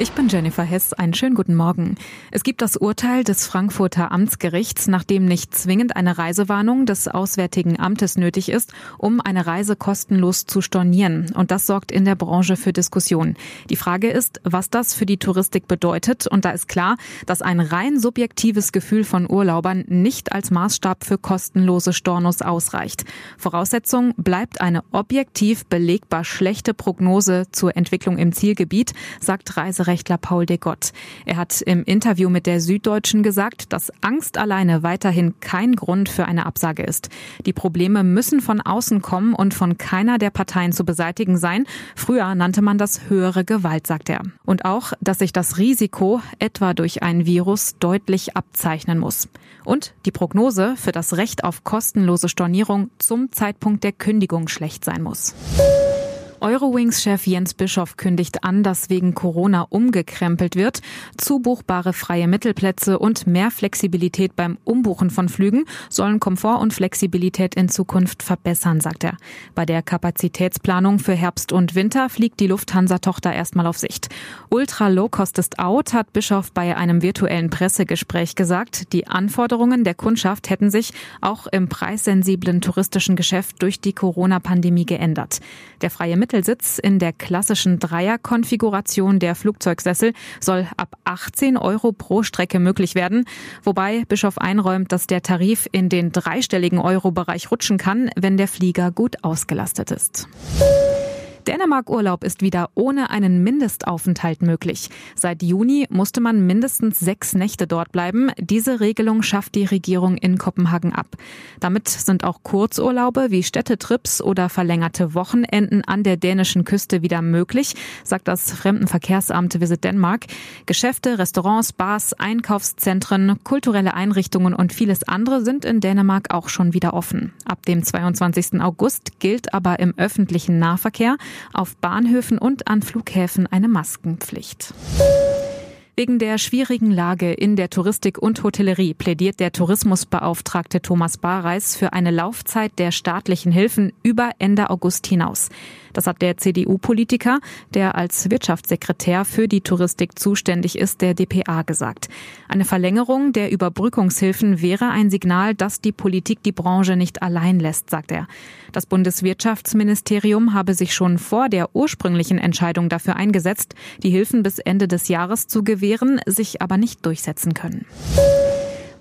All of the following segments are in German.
Ich bin Jennifer Hess. Einen schönen guten Morgen. Es gibt das Urteil des Frankfurter Amtsgerichts, nachdem nicht zwingend eine Reisewarnung des Auswärtigen Amtes nötig ist, um eine Reise kostenlos zu stornieren. Und das sorgt in der Branche für Diskussionen. Die Frage ist, was das für die Touristik bedeutet. Und da ist klar, dass ein rein subjektives Gefühl von Urlaubern nicht als Maßstab für kostenlose Stornos ausreicht. Voraussetzung bleibt eine objektiv belegbar schlechte Prognose zur Entwicklung im Zielgebiet, sagt Reiserecht Rechtler Paul de Gott. Er hat im Interview mit der Süddeutschen gesagt, dass Angst alleine weiterhin kein Grund für eine Absage ist. Die Probleme müssen von außen kommen und von keiner der Parteien zu beseitigen sein. Früher nannte man das höhere Gewalt, sagt er. Und auch, dass sich das Risiko etwa durch ein Virus deutlich abzeichnen muss. Und die Prognose für das Recht auf kostenlose Stornierung zum Zeitpunkt der Kündigung schlecht sein muss. Eurowings-Chef Jens Bischoff kündigt an, dass wegen Corona umgekrempelt wird. Zubuchbare freie Mittelplätze und mehr Flexibilität beim Umbuchen von Flügen sollen Komfort und Flexibilität in Zukunft verbessern, sagt er. Bei der Kapazitätsplanung für Herbst und Winter fliegt die Lufthansa-Tochter erstmal auf Sicht. Ultra Low Cost ist out, hat Bischoff bei einem virtuellen Pressegespräch gesagt. Die Anforderungen der Kundschaft hätten sich auch im preissensiblen touristischen Geschäft durch die Corona-Pandemie geändert. Der freie Mittelsitz in der klassischen Dreierkonfiguration der Flugzeugsessel soll ab 18 Euro pro Strecke möglich werden, wobei Bischof einräumt, dass der Tarif in den dreistelligen Euro-Bereich rutschen kann, wenn der Flieger gut ausgelastet ist. Dänemark-Urlaub ist wieder ohne einen Mindestaufenthalt möglich. Seit Juni musste man mindestens sechs Nächte dort bleiben. Diese Regelung schafft die Regierung in Kopenhagen ab. Damit sind auch Kurzurlaube wie Städtetrips oder verlängerte Wochenenden an der dänischen Küste wieder möglich, sagt das Fremdenverkehrsamt Visit Denmark. Geschäfte, Restaurants, Bars, Einkaufszentren, kulturelle Einrichtungen und vieles andere sind in Dänemark auch schon wieder offen. Ab dem 22. August gilt aber im öffentlichen Nahverkehr auf Bahnhöfen und an Flughäfen eine Maskenpflicht. Wegen der schwierigen Lage in der Touristik und Hotellerie plädiert der Tourismusbeauftragte Thomas Bareis für eine Laufzeit der staatlichen Hilfen über Ende August hinaus. Das hat der CDU-Politiker, der als Wirtschaftssekretär für die Touristik zuständig ist, der DPA gesagt. Eine Verlängerung der Überbrückungshilfen wäre ein Signal, dass die Politik die Branche nicht allein lässt, sagt er. Das Bundeswirtschaftsministerium habe sich schon vor der ursprünglichen Entscheidung dafür eingesetzt, die Hilfen bis Ende des Jahres zu gewähren, sich aber nicht durchsetzen können.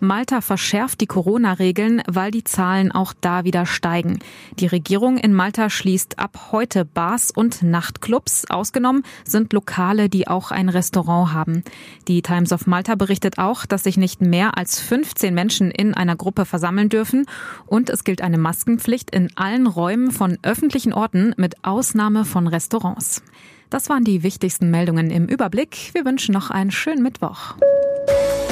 Malta verschärft die Corona-Regeln, weil die Zahlen auch da wieder steigen. Die Regierung in Malta schließt ab heute Bars und Nachtclubs. Ausgenommen sind Lokale, die auch ein Restaurant haben. Die Times of Malta berichtet auch, dass sich nicht mehr als 15 Menschen in einer Gruppe versammeln dürfen und es gilt eine Maskenpflicht in allen Räumen von öffentlichen Orten mit Ausnahme von Restaurants. Das waren die wichtigsten Meldungen im Überblick. Wir wünschen noch einen schönen Mittwoch.